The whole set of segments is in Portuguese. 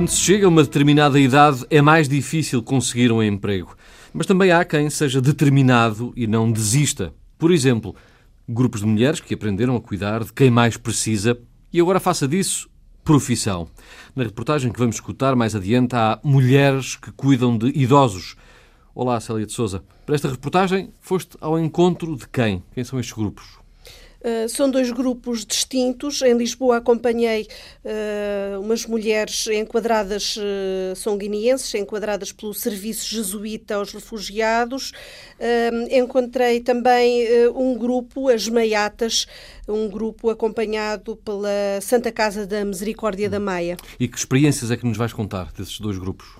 Quando se chega a uma determinada idade, é mais difícil conseguir um emprego. Mas também há quem seja determinado e não desista. Por exemplo, grupos de mulheres que aprenderam a cuidar de quem mais precisa e agora faça disso profissão. Na reportagem que vamos escutar mais adiante, há mulheres que cuidam de idosos. Olá, Célia de Souza. Para esta reportagem, foste ao encontro de quem? Quem são estes grupos? Uh, são dois grupos distintos. Em Lisboa acompanhei uh, umas mulheres enquadradas, uh, são guineenses, enquadradas pelo Serviço Jesuíta aos Refugiados. encontrei também um grupo, as Maiatas, um grupo acompanhado pela Santa Casa da Misericórdia da Maia. E que experiências é que nos vais contar desses dois grupos?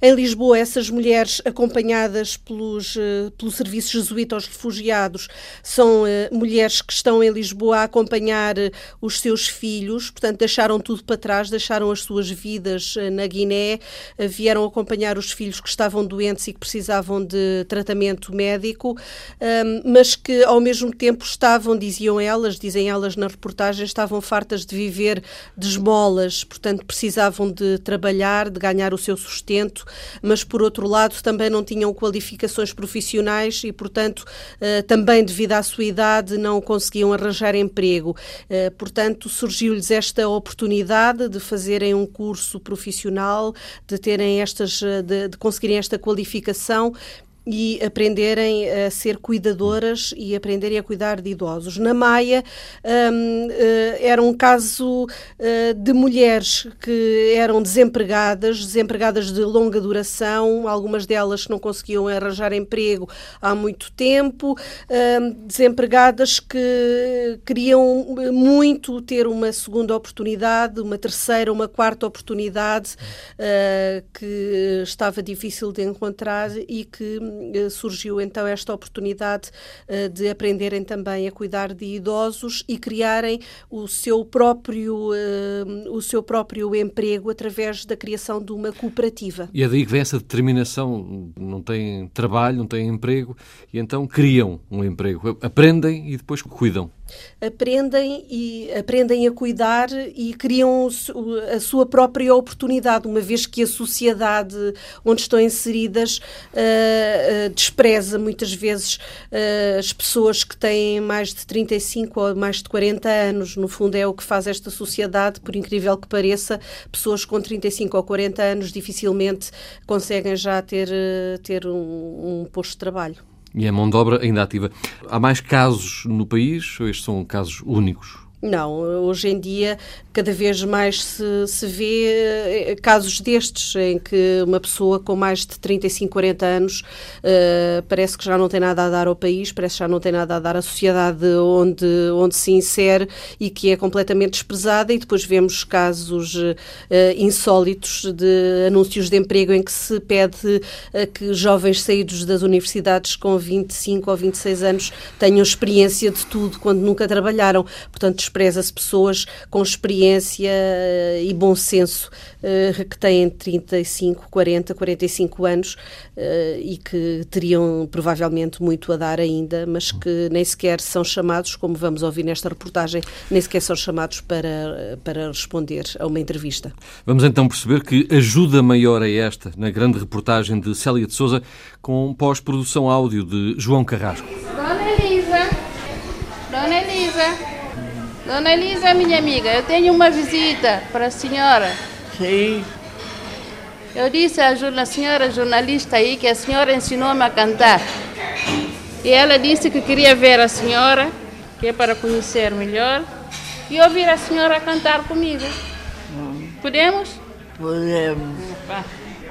Em Lisboa, essas mulheres acompanhadas pelos, eh, pelo Serviço Jesuíta aos Refugiados são uh, mulheres que estão em Lisboa a acompanhar uh, os seus filhos, portanto, deixaram tudo para trás, deixaram as suas vidas na Guiné, vieram acompanhar os filhos que estavam doentes e que precisavam de tratamento médico, ehm, mas que ao mesmo tempo estavam, diziam elas, dizem elas na reportagem, estavam fartas de viver de esmolas, portanto, precisavam de trabalhar, de ganhar o seu sustento mas por outro lado também não tinham qualificações profissionais e, portanto, eh, também devido à sua idade não conseguiam arranjar emprego. Eh, portanto, surgiu-lhes esta oportunidade de fazerem um curso profissional, de terem estas, eh, de, de conseguirem esta qualificação e aprenderem a ser cuidadoras e aprenderem a cuidar de idosos. Na Maia um, eh, era um caso uh, de mulheres que eram desempregadas, desempregadas de longa duração, algumas delas que não conseguiam arranjar emprego há muito tempo, um, desempregadas que queriam muito ter uma segunda oportunidade, uma terceira, uma quarta oportunidade uh, que estava difícil de encontrar e que eh, surgiu então esta oportunidade eh, de aprenderem também a cuidar de idosos e criarem o seu próprio, eh, o seu próprio emprego através da criação de uma cooperativa. E é daí que vem essa determinação, não têm trabalho, não têm emprego, e então criam um emprego, aprendem e depois cuidam aprendem e aprendem a cuidar e criam a sua própria oportunidade, uma vez que a sociedade onde estão inseridas uh, uh, despreza muitas vezes uh, as pessoas que têm mais de 35 ou mais de 40 anos. No fundo, é o que faz esta sociedade, por incrível que pareça, pessoas com 35 ou 40 anos dificilmente conseguem já ter, ter um, um posto de trabalho. E é mão de obra ainda ativa. Há mais casos no país ou estes são casos únicos? Não, hoje em dia cada vez mais se, se vê eh, casos destes em que uma pessoa com mais de 35, 40 anos uh, parece que já não tem nada a dar ao país, parece que já não tem nada a dar à sociedade onde, onde se insere e que é completamente desprezada e depois vemos casos uh, insólitos de anúncios de emprego em que se pede que jovens saídos das universidades com 25 ou 26 anos tenham experiência de tudo quando nunca trabalharam. Portanto, despreza-se pessoas com experiência eh, e bom senso uh, que têm 35, 40, 45 anos uh, e que teriam provavelmente muito a dar ainda, mas que nem sequer são chamados, como vamos ouvir nesta reportagem, nem sequer são chamados para, para responder a uma entrevista. Vamos então perceber que ajuda maior é esta na grande reportagem de Célia de Souza com pós-produção áudio de João Carrasco. Dona Elisa, Dona Elisa. Dona Elisa, minha amiga, eu tenho uma visita para a senhora. Sim. Eu disse à senhora jornalista aí que a senhora ensinou-me a cantar. E ela disse que queria ver a senhora, que é para conhecer melhor, e ouvir a senhora cantar comigo. Hum. Podemos? Podemos.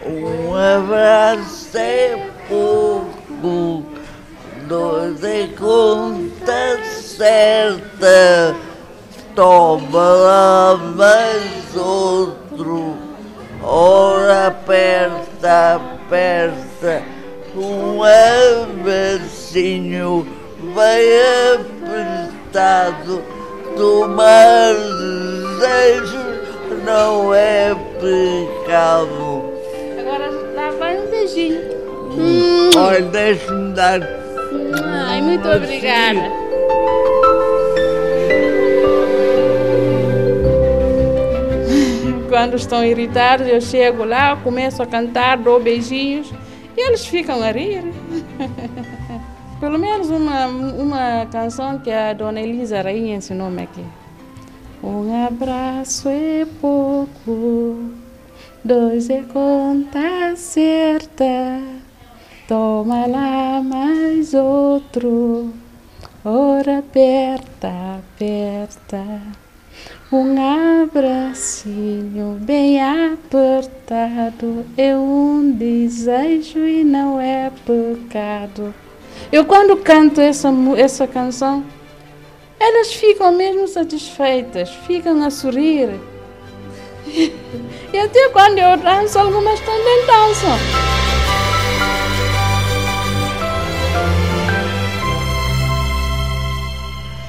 Um abraço é pouco, dois é conta certa toma lá mais outro, ora aperta, aperta, um abracinho bem apertado, tomar desejo não é pecado. Agora dá vai um beijinho. Hum. Olha, deixa-me dar. Ai, muito obrigada. Quando estão irritados, eu chego lá, começo a cantar, dou beijinhos e eles ficam a rir. Pelo menos uma, uma canção que a dona Elisa Rainha ensinou-me aqui. Um abraço é pouco, dois é conta certa. Toma lá mais outro, ora aperta, aperta. Um abracinho bem apertado é um desejo e não é pecado. Eu quando canto essa, essa canção, elas ficam mesmo satisfeitas, ficam a sorrir. E até quando eu danço, algumas também dançam.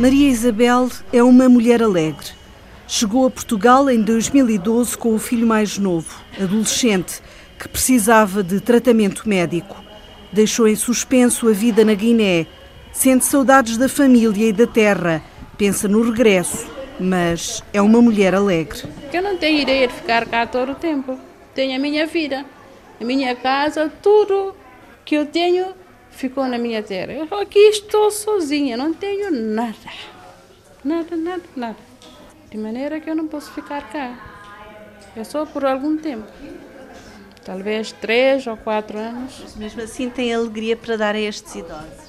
Maria Isabel é uma mulher alegre. Chegou a Portugal em 2012 com o filho mais novo, adolescente, que precisava de tratamento médico. Deixou em suspenso a vida na Guiné. Sente saudades da família e da terra. Pensa no regresso, mas é uma mulher alegre. Eu não tenho ideia de ficar cá todo o tempo. Tenho a minha vida, a minha casa, tudo que eu tenho ficou na minha terra. Eu aqui estou sozinha, não tenho nada. Nada, nada, nada. De maneira que eu não posso ficar cá. É só por algum tempo. Talvez três ou quatro anos. Mas mesmo assim tem alegria para dar a estes idosos.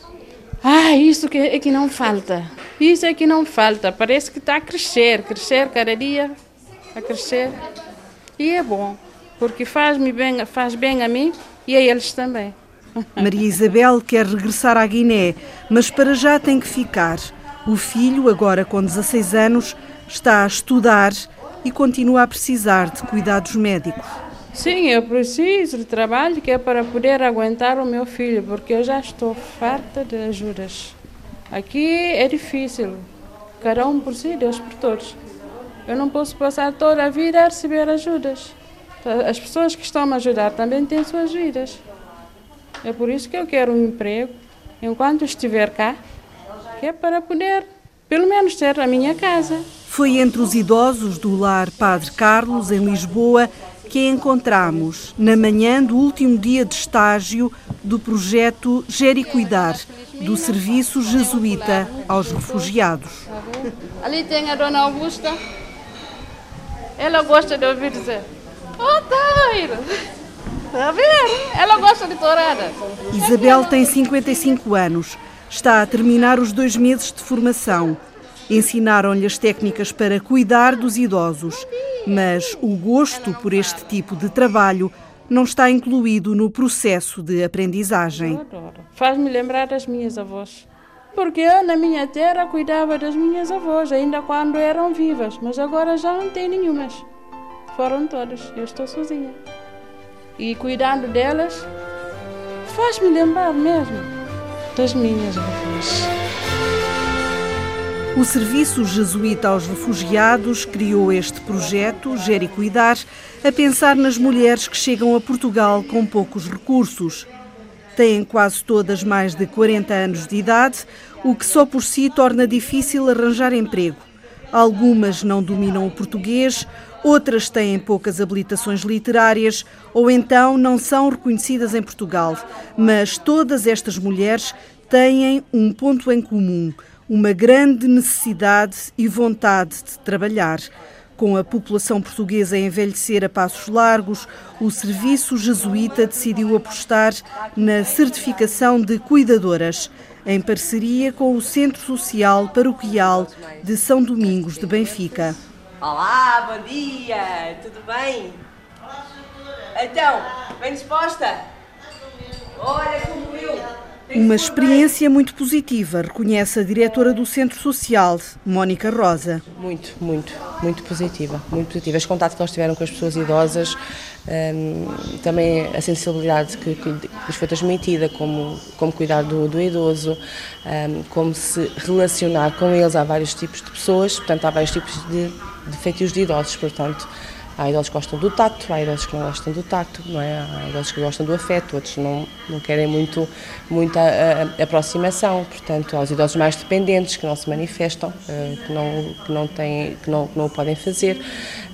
Ah, isso que é que não falta. Isso é que não falta. Parece que está a crescer, crescer cada dia, a crescer. E é bom, porque faz-me bem, faz bem a mim e a eles também. Maria Isabel quer regressar à Guiné, mas para já tem que ficar. O filho, agora com 16 anos, está a estudar e continua a precisar de cuidados médicos. Sim, eu preciso de trabalho que é para poder aguentar o meu filho, porque eu já estou farta de ajudas. Aqui é difícil, cada um por si, Deus por todos. Eu não posso passar toda a vida a receber ajudas. As pessoas que estão a me ajudar também têm suas vidas. É por isso que eu quero um emprego enquanto estiver cá, que é para poder, pelo menos, ter a minha casa. Foi entre os idosos do lar Padre Carlos, em Lisboa, que a encontramos na manhã do último dia de estágio do projeto Gere Cuidar, do Serviço Jesuíta aos Refugiados. Ali tem a Dona Augusta. Ela gosta de ouvir dizer: Oh, Tairo! Está a ver? Ela gosta de tourada. Isabel tem 55 anos. Está a terminar os dois meses de formação. Ensinaram-lhe as técnicas para cuidar dos idosos, mas o gosto por este tipo de trabalho não está incluído no processo de aprendizagem. Faz-me lembrar das minhas avós. Porque eu, na minha terra, cuidava das minhas avós, ainda quando eram vivas, mas agora já não tem nenhumas. Foram todas, eu estou sozinha e cuidando delas, faz-me lembrar mesmo das minhas avós. O Serviço Jesuíta aos Refugiados criou este projeto, Gere Cuidar, a pensar nas mulheres que chegam a Portugal com poucos recursos. Têm quase todas mais de 40 anos de idade, o que só por si torna difícil arranjar emprego. Algumas não dominam o português, outras têm poucas habilitações literárias ou então não são reconhecidas em Portugal. Mas todas estas mulheres têm um ponto em comum: uma grande necessidade e vontade de trabalhar. Com a população portuguesa a envelhecer a passos largos, o Serviço Jesuíta decidiu apostar na certificação de cuidadoras em parceria com o Centro Social Paroquial de São Domingos de Benfica. Olá, bom dia, tudo bem? Então, bem disposta? Olha como eu. Uma experiência muito positiva, reconhece a diretora do Centro Social, Mónica Rosa. Muito, muito, muito positiva, muito positiva. Os contatos que nós tiveram com as pessoas idosas, um, também a sensibilidade que, que lhes foi transmitida, como, como cuidar do, do idoso, um, como se relacionar com eles. Há vários tipos de pessoas, portanto, há vários tipos de, de feitios de idosos, portanto, Há idosos que gostam do tato, há idosos que não gostam do tato, não é? Há idosos que gostam do afeto, outros não, não querem muito, muita aproximação. Portanto, há os idosos mais dependentes que não se manifestam, uh, que, não, que, não têm, que, não, que não o podem fazer.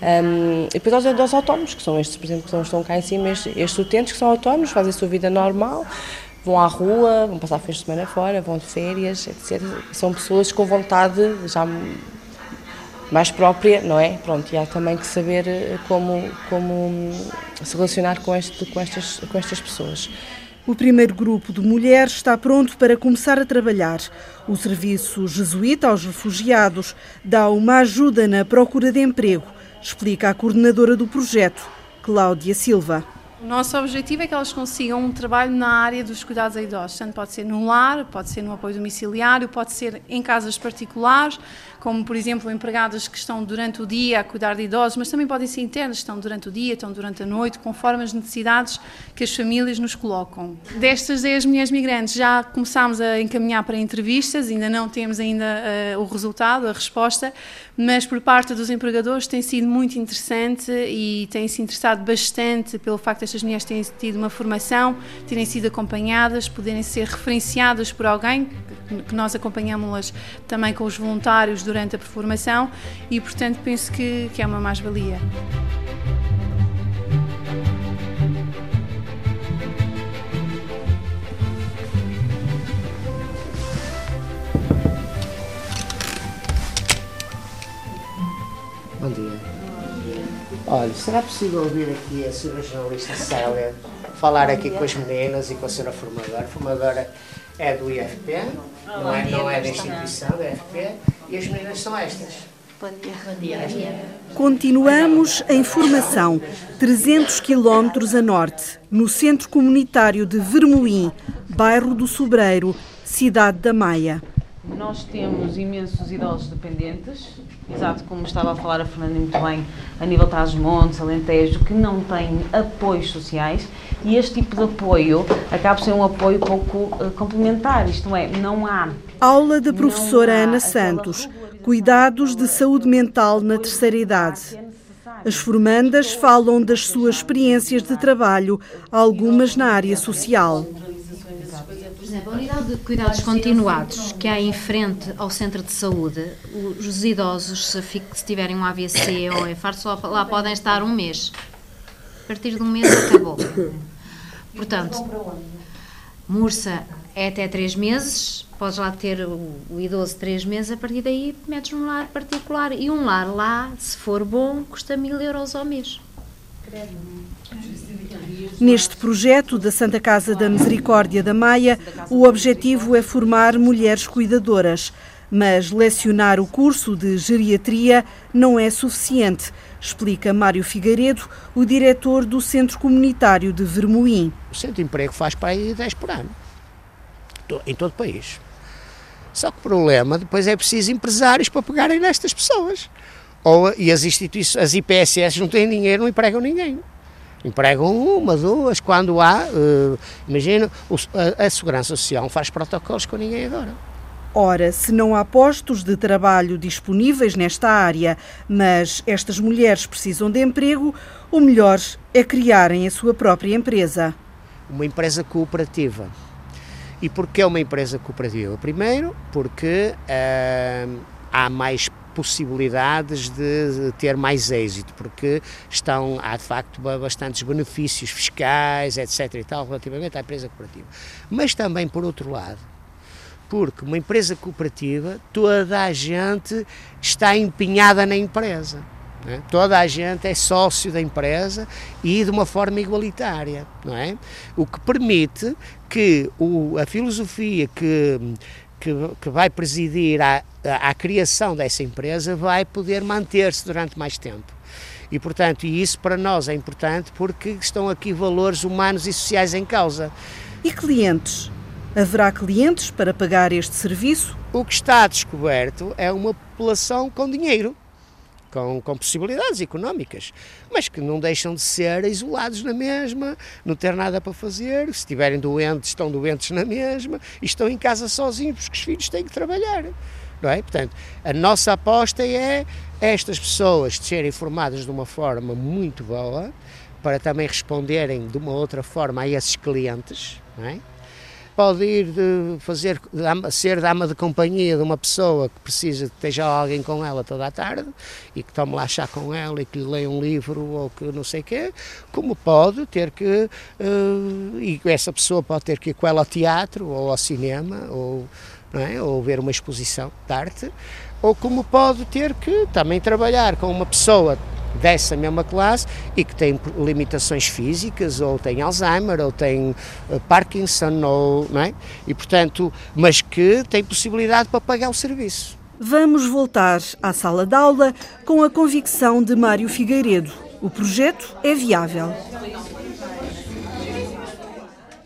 Um, e depois há os idosos autónomos, que são estes, por exemplo, que estão cá em cima, estes, estes utentes que são autónomos, fazem a sua vida normal, vão à rua, vão passar fins de semana fora, vão de férias, etc. São pessoas com vontade já mais própria, não é? Pronto, e há também que saber eh, como, como se relacionar com, este, com, estas, com estas pessoas. O primeiro grupo de mulheres está pronto para começar a trabalhar. O Serviço Jesuíta aos Refugiados dá uma ajuda na procura de emprego, explica a coordenadora do projeto, Cláudia Silva. O nosso objetivo é que elas consigam um trabalho na área dos cuidados a idosos. Tanto pode ser no lar, pode ser no apoio domiciliário, pode ser em casas particulares, como por exemplo empregadas que estão durante o dia a cuidar de idosos, mas também podem ser internas, estão durante o dia, estão durante a noite, conforme as necessidades que as famílias nos colocam. Destas 10 mulheres migrantes já começámos a encaminhar para entrevistas, ainda não temos ainda uh, o resultado, a resposta, mas por parte dos empregadores tem sido muito interessante e têm se interessado bastante pelo facto de estas mulheres terem tido uma formação, terem sido acompanhadas, poderem ser referenciadas por alguém, que nós acompanhamos-las também com os voluntários durante durante a performação e, portanto, penso que, que é uma mais-valia. Bom dia. Olha, será possível ouvir aqui a senhora jornalista Célia falar aqui com as meninas e com a senhora formadora? A formadora é do IFP, não é, não é da instituição, da IFP, e as meninas são estas. Bom dia. Bom dia. Continuamos em formação, 300 quilómetros a norte, no Centro Comunitário de Vermoim, bairro do Sobreiro, cidade da Maia. Nós temos imensos idosos dependentes, exato como estava a falar a Fernanda muito bem, a nível Trás-Montes, Alentejo, que não têm apoios sociais e este tipo de apoio acaba por ser um apoio pouco uh, complementar, isto é, não há. Aula da professora Ana Santos, Cuidados de Saúde Mental na Terceira Idade. As formandas falam das suas experiências de trabalho, algumas na área social. Exemplo, a unidade de cuidados continuados que há em frente ao centro de saúde, os idosos, se, se tiverem um AVC ou infarto, só lá podem estar um mês. A partir de um mês acabou. Portanto, Mursa é até três meses, podes lá ter o, o idoso três meses, a partir daí metes um lar particular. E um lar lá, se for bom, custa mil euros ao mês. Neste projeto da Santa Casa da Misericórdia da Maia, o objetivo é formar mulheres cuidadoras. Mas lecionar o curso de geriatria não é suficiente, explica Mário Figueiredo, o diretor do Centro Comunitário de Vermoim. O Centro de Emprego faz para aí 10 por ano, em todo o país. Só que o problema depois é preciso empresários para pegarem nestas pessoas. Ou, e as instituições, as IPSS não têm dinheiro, não empregam ninguém. Empregam uma, duas, quando há, uh, imagina, a, a Segurança Social faz protocolos com ninguém agora. Ora, se não há postos de trabalho disponíveis nesta área, mas estas mulheres precisam de emprego, o melhor é criarem a sua própria empresa. Uma empresa cooperativa. E porquê uma empresa cooperativa? Primeiro, porque uh, há mais possibilidades de ter mais êxito, porque estão, há de facto bastantes benefícios fiscais, etc. e tal, relativamente à empresa cooperativa. Mas também, por outro lado, porque uma empresa cooperativa, toda a gente está empenhada na empresa. É? Toda a gente é sócio da empresa e de uma forma igualitária, não é? O que permite que o, a filosofia que que, que vai presidir à, à criação dessa empresa vai poder manter-se durante mais tempo. E, portanto, e isso para nós é importante porque estão aqui valores humanos e sociais em causa. E clientes? Haverá clientes para pagar este serviço? O que está descoberto é uma população com dinheiro com, com possibilidades económicas, mas que não deixam de ser isolados na mesma, não ter nada para fazer, se estiverem doentes, estão doentes na mesma, e estão em casa sozinhos porque os filhos têm que trabalhar. Não é? Portanto, a nossa aposta é estas pessoas serem formadas de uma forma muito boa, para também responderem de uma outra forma a esses clientes, não é? Pode ir de fazer, ser dama de companhia de uma pessoa que precisa que esteja alguém com ela toda a tarde e que tome lá chá com ela e que lhe leia um livro ou que não sei o quê, como pode ter que, uh, e essa pessoa pode ter que ir com ela ao teatro ou ao cinema ou, é? ou ver uma exposição de arte, ou como pode ter que também trabalhar com uma pessoa dessa mesma classe e que tem limitações físicas, ou tem Alzheimer, ou tem eh, Parkinson, ou, não é? e portanto, mas que tem possibilidade para pagar o serviço. Vamos voltar à sala de aula com a convicção de Mário Figueiredo. O projeto é viável.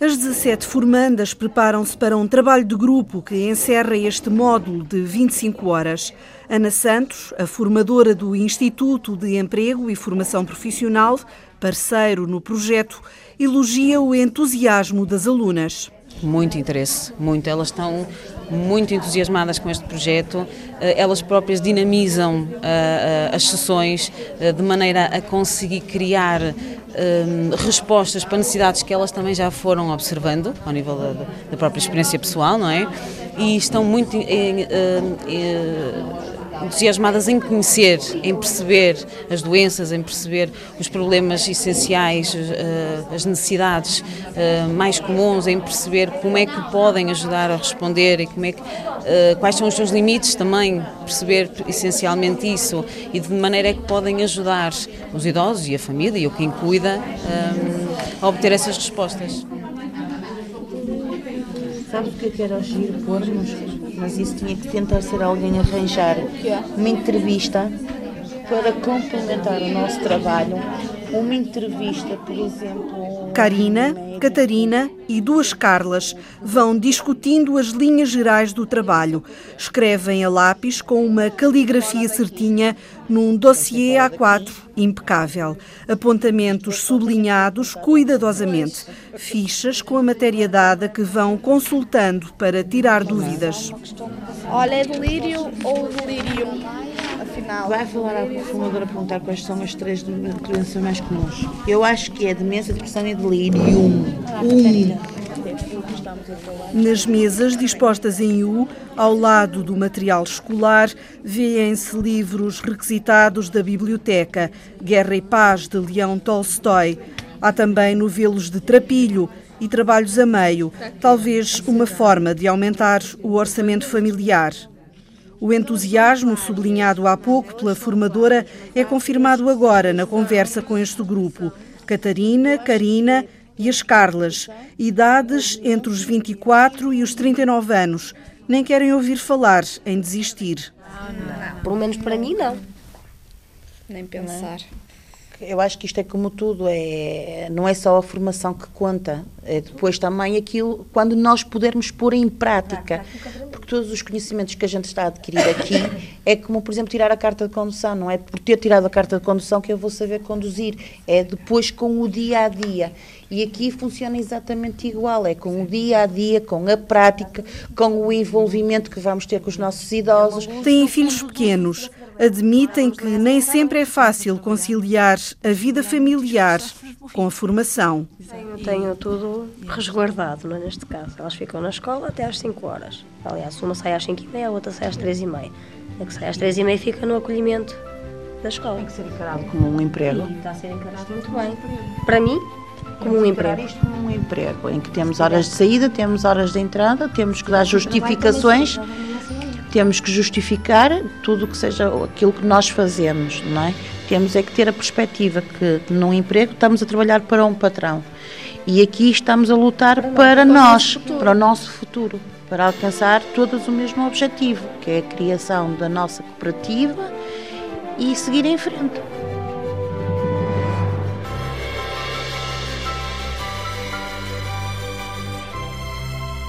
As 17 formandas preparam-se para um trabalho de grupo que encerra este módulo de 25 horas. Ana Santos, a formadora do Instituto de Emprego e Formação Profissional, parceiro no projeto, elogia o entusiasmo das alunas. Muito interesse, muito. Elas estão muito entusiasmadas com este projeto. Eh, elas próprias dinamizam uh, uh, as sessões de maneira a conseguir criar respostas para necessidades que elas também já foram observando ao nível da própria experiência pessoal, não é? E estão muito entusiasmadas em conhecer, em perceber as doenças, em perceber os problemas essenciais, eh, as necessidades eh, mais comuns, em perceber como é que podem ajudar a responder e como é que, eh, quais são os seus limites também, perceber essencialmente isso e de maneira é que podem ajudar os idosos e a família e o quem cuida a obter essas respostas. Sabe o que eu quero agir? Pormos mas isso tinha que tentar ser alguém arranjar uma entrevista para complementar o nosso trabalho. Uma entrevista, por exemplo. Karina, Catarina e duas Carlas vão discutindo as linhas gerais do trabalho. Escrevem a lápis com uma caligrafia certinha num dossiê A4 impecável. Apontamentos sublinhados cuidadosamente. Fichas com a matéria dada que vão consultando para tirar dúvidas. Olha, é delírio ou delírio? Vai falar à formadora perguntar quais são as três doenças mais comuns. Eu acho que é demência, depressão e delírio. Um. Nas mesas dispostas em U, ao lado do material escolar, vêem-se livros requisitados da biblioteca, Guerra e Paz, de Leão Tolstói. Há também novelos de trapilho e trabalhos a meio, talvez uma forma de aumentar o orçamento familiar. O entusiasmo, sublinhado há pouco pela formadora, é confirmado agora na conversa com este grupo. Catarina, Karina e as Carlas, idades entre os 24 e os 39 anos, nem querem ouvir falar em desistir. Não, Pelo menos para mim, não. Nem pensar. Eu acho que isto é como tudo, é, não é só a formação que conta, é depois também aquilo, quando nós pudermos pôr em prática, porque todos os conhecimentos que a gente está a adquirir aqui é como, por exemplo, tirar a carta de condução, não é por ter tirado a carta de condução que eu vou saber conduzir, é depois com o dia a dia. E aqui funciona exatamente igual, é com o dia a dia, com a prática, com o envolvimento que vamos ter com os nossos idosos. Têm filhos pequenos, admitem que nem sempre é fácil conciliar a vida familiar com a formação. Tenho, tenho tudo resguardado, não é, neste caso. Elas ficam na escola até às 5 horas. Aliás, uma sai às 5 e meia, a outra sai às 3 e meia. A que sai às 3 e meia fica no acolhimento da escola. Tem que ser encarado como um emprego. E está a ser encarado muito bem. Para mim, como um emprego. isto como um emprego, em que temos horas de saída, temos horas de entrada, temos que dar justificações, temos que justificar tudo o que seja aquilo que nós fazemos, não é? Temos é que ter a perspectiva que num emprego estamos a trabalhar para um patrão e aqui estamos a lutar para, para nós, para o nosso futuro, para alcançar todos o mesmo objetivo, que é a criação da nossa cooperativa e seguir em frente.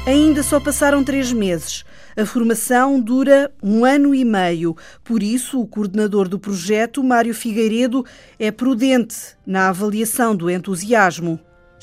Ainda só passaram três meses. A formação dura um ano e meio. Por isso, o coordenador do projeto, Mário Figueiredo, é prudente na avaliação do entusiasmo.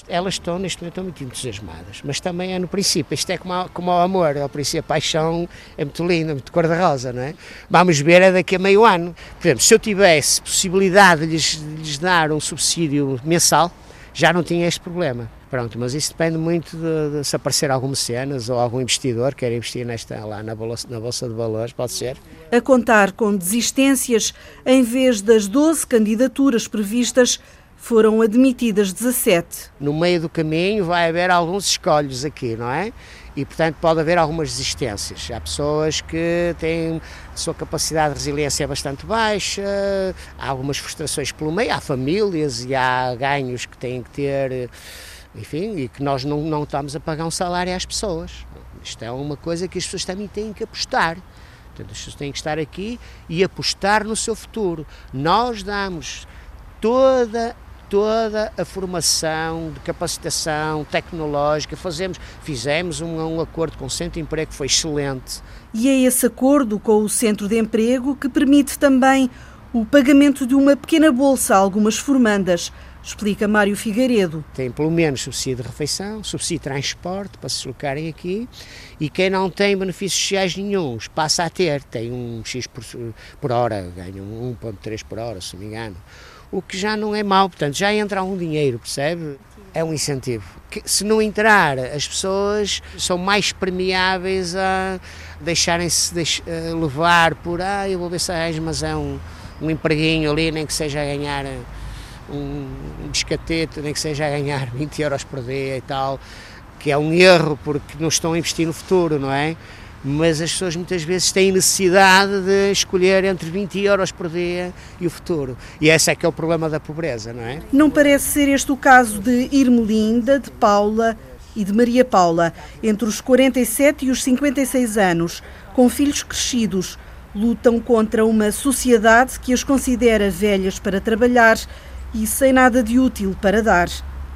Elas estão, neste momento, muito entusiasmadas, mas também é no princípio. Isto é como, como ao amor, ao princípio a paixão é muito linda, muito cor-de-rosa, não é? Vamos ver é daqui a meio ano. Por exemplo, se eu tivesse possibilidade de lhes, de lhes dar um subsídio mensal, já não tinha este problema. Pronto, mas isso depende muito de, de se aparecer algum mecenas ou algum investidor que queira investir nesta, lá na bolsa, na bolsa de Valores, pode ser. A contar com desistências, em vez das 12 candidaturas previstas, foram admitidas 17. No meio do caminho vai haver alguns escolhos aqui, não é? E, portanto, pode haver algumas desistências. Há pessoas que têm a sua capacidade de resiliência é bastante baixa, há algumas frustrações pelo meio, há famílias e há ganhos que têm que ter enfim, e que nós não, não estamos a pagar um salário às pessoas. Isto é uma coisa que as pessoas também têm que apostar. Portanto, as pessoas têm que estar aqui e apostar no seu futuro. Nós damos toda toda a formação de capacitação tecnológica, fazemos, fizemos um, um acordo com o Centro de Emprego que foi excelente. E é esse acordo com o Centro de Emprego que permite também o pagamento de uma pequena bolsa a algumas formandas explica Mário Figueiredo. Tem pelo menos subsídio de refeição, subsídio de transporte para se deslocarem aqui e quem não tem benefícios sociais nenhums passa a ter, tem um X por, por hora, ganha 1,3 por hora, se não me engano. O que já não é mau, portanto, já entra algum dinheiro, percebe? É um incentivo. Que, se não entrar, as pessoas são mais permeáveis a deixarem-se deix, levar por, ah, eu vou ver se arranjo, mas é um, um empreguinho ali, nem que seja a ganhar um, um biscatete, nem que seja a ganhar 20 euros por dia e tal, que é um erro porque não estão a investir no futuro, não é? Mas as pessoas muitas vezes têm necessidade de escolher entre 20 euros por dia e o futuro. E esse é que é o problema da pobreza, não é? Não parece ser este o caso de Irmelinda, de Paula e de Maria Paula, entre os 47 e os 56 anos, com filhos crescidos, lutam contra uma sociedade que as considera velhas para trabalhar e sem nada de útil para dar.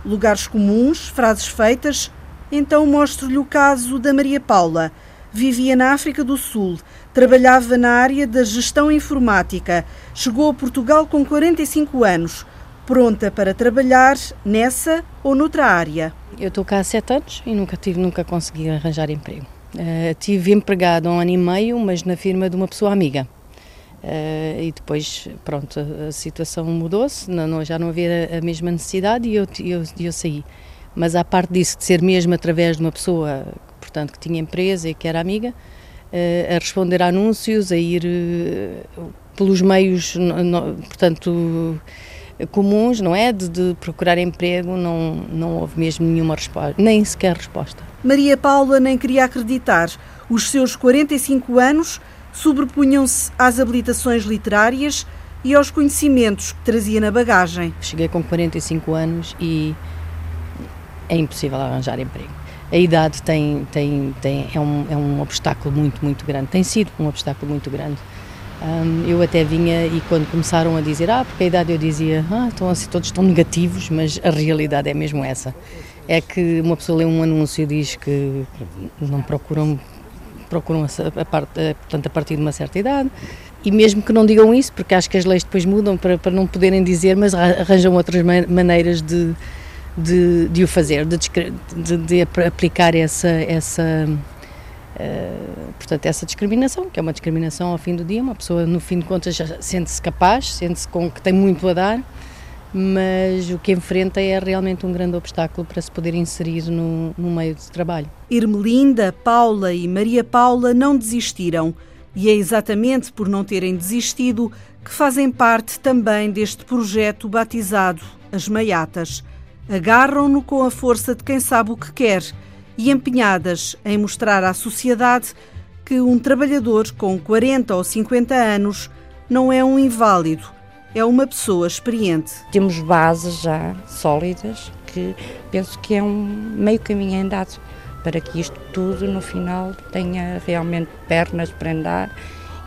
Lugares comuns, frases feitas. Então mostro-lhe o caso da Maria Paula. Vivia na África do Sul, trabalhava na área da gestão informática. Chegou a Portugal com 45 anos, pronta para trabalhar nessa ou noutra área. Eu estou cá há sete anos e nunca tive, nunca consegui arranjar emprego. Uh, tive empregado há um ano e meio, mas na firma de uma pessoa amiga. Uh, e depois, pronto, a situação mudou-se, já não havia a mesma necessidade e eu, eu, eu saí. Mas à parte disso, de ser mesmo através de uma pessoa, portanto, que tinha empresa e que era amiga, uh, a responder a anúncios, a ir uh, pelos meios, no, no, portanto, comuns, não é? De, de, procurar emprego, não, não houve mesmo nenhuma resposta, nem sequer resposta. Maria Paula nem queria acreditar. Os seus 45 anos sobrepunham-se às habilitações literárias e aos conhecimentos que trazia na bagagem. Cheguei com 45 anos e é impossível arranjar emprego. A idade tem, tem, tem, é, um, é um obstáculo muito, muito grande. Tem sido um obstáculo muito grande. Um, eu até vinha e quando começaram a dizer, ah, porque a idade eu dizia, ah, estão assim, todos estão negativos, mas a realidade é mesmo essa. É que uma pessoa lê um anúncio e diz que não procuram procuram a, a, portanto, a partir de uma certa idade. E mesmo que não digam isso, porque acho que as leis depois mudam para, para não poderem dizer, mas arranjam outras maneiras de, de, de o fazer, de, de, de aplicar essa, essa, uh, portanto, essa discriminação, que é uma discriminação ao fim do dia. Uma pessoa, no fim de contas, sente-se capaz, sente-se com que tem muito a dar mas o que enfrenta é realmente um grande obstáculo para se poder inserir no, no meio de trabalho. Irmelinda, Paula e Maria Paula não desistiram e é exatamente por não terem desistido que fazem parte também deste projeto batizado As Maiatas. Agarram-no com a força de quem sabe o que quer e empenhadas em mostrar à sociedade que um trabalhador com 40 ou 50 anos não é um inválido é uma pessoa experiente. Temos bases já sólidas que penso que é um meio caminho andado para que isto tudo no final tenha realmente pernas para andar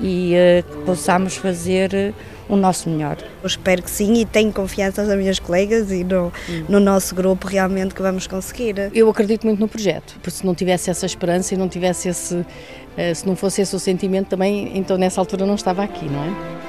e uh, possamos fazer uh, o nosso melhor. Eu espero que sim e tenho confiança nas minhas colegas e no, hum. no nosso grupo realmente que vamos conseguir. Eu acredito muito no projeto, porque se não tivesse essa esperança e não tivesse esse, uh, se não fosse esse o sentimento também, então nessa altura não estava aqui, não é?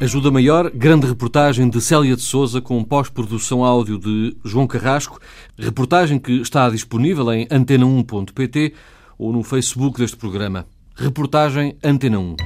Ajuda Maior, grande reportagem de Célia de Souza com pós-produção áudio de João Carrasco, reportagem que está disponível em antena1.pt ou no Facebook deste programa. Reportagem Antena 1.